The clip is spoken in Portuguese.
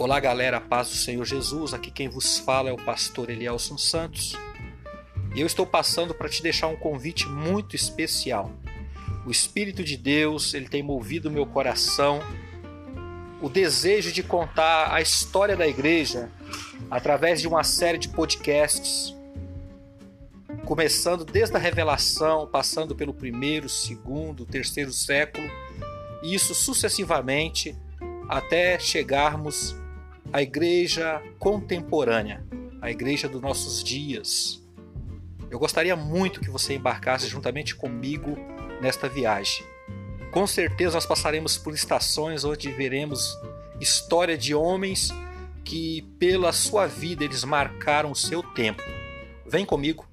Olá, galera, paz do Senhor Jesus. Aqui quem vos fala é o pastor Elielson Santos. E eu estou passando para te deixar um convite muito especial. O Espírito de Deus, ele tem movido meu coração o desejo de contar a história da igreja através de uma série de podcasts, começando desde a revelação, passando pelo primeiro, segundo, terceiro século, e isso sucessivamente até chegarmos a igreja contemporânea, a igreja dos nossos dias. Eu gostaria muito que você embarcasse juntamente comigo nesta viagem. Com certeza nós passaremos por estações onde veremos história de homens que pela sua vida eles marcaram o seu tempo. Vem comigo.